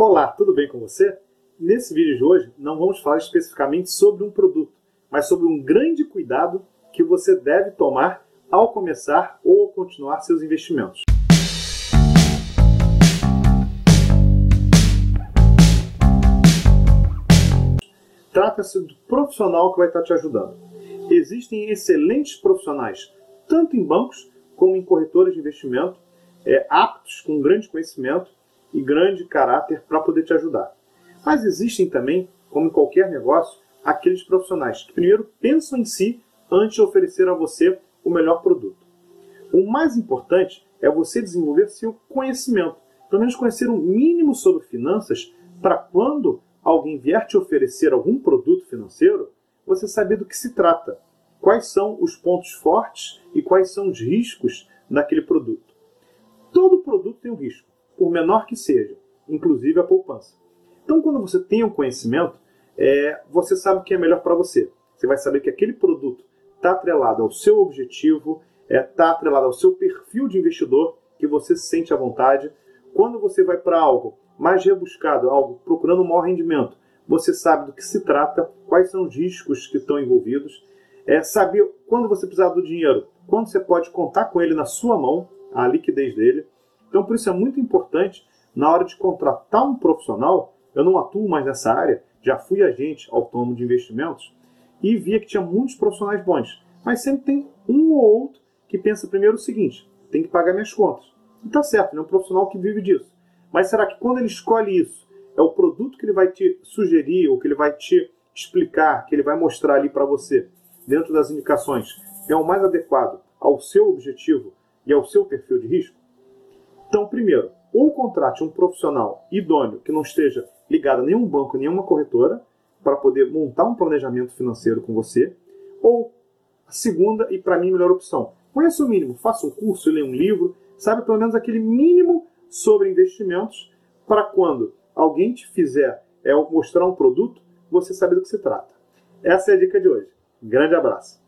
Olá, tudo bem com você? Nesse vídeo de hoje não vamos falar especificamente sobre um produto, mas sobre um grande cuidado que você deve tomar ao começar ou continuar seus investimentos. Trata-se do profissional que vai estar te ajudando. Existem excelentes profissionais, tanto em bancos como em corretores de investimento, é, aptos, com grande conhecimento e grande caráter para poder te ajudar. Mas existem também, como em qualquer negócio, aqueles profissionais que primeiro pensam em si antes de oferecer a você o melhor produto. O mais importante é você desenvolver seu conhecimento, pelo menos conhecer um mínimo sobre finanças, para quando alguém vier te oferecer algum produto financeiro, você saber do que se trata, quais são os pontos fortes e quais são os riscos daquele produto. Todo produto tem um risco por menor que seja, inclusive a poupança. Então, quando você tem um conhecimento, é, você sabe o que é melhor para você. Você vai saber que aquele produto está atrelado ao seu objetivo, está é, tá atrelado ao seu perfil de investidor, que você se sente à vontade. Quando você vai para algo mais rebuscado, algo procurando um maior rendimento, você sabe do que se trata, quais são os riscos que estão envolvidos, é, saber quando você precisar do dinheiro, quando você pode contar com ele na sua mão, a liquidez dele. Então, por isso é muito importante, na hora de contratar um profissional, eu não atuo mais nessa área, já fui agente autônomo de investimentos e via que tinha muitos profissionais bons, mas sempre tem um ou outro que pensa primeiro o seguinte: tem que pagar minhas contas. E tá certo, ele é um profissional que vive disso. Mas será que quando ele escolhe isso, é o produto que ele vai te sugerir, ou que ele vai te explicar, que ele vai mostrar ali para você, dentro das indicações, é o mais adequado ao seu objetivo e ao seu perfil de risco? Então, primeiro, ou contrate um profissional idôneo que não esteja ligado a nenhum banco, nenhuma corretora, para poder montar um planejamento financeiro com você, ou a segunda e para mim melhor opção, conheça o mínimo, faça um curso, leia um livro, sabe pelo menos aquele mínimo sobre investimentos para quando alguém te fizer é, mostrar um produto, você sabe do que se trata. Essa é a dica de hoje. Grande abraço.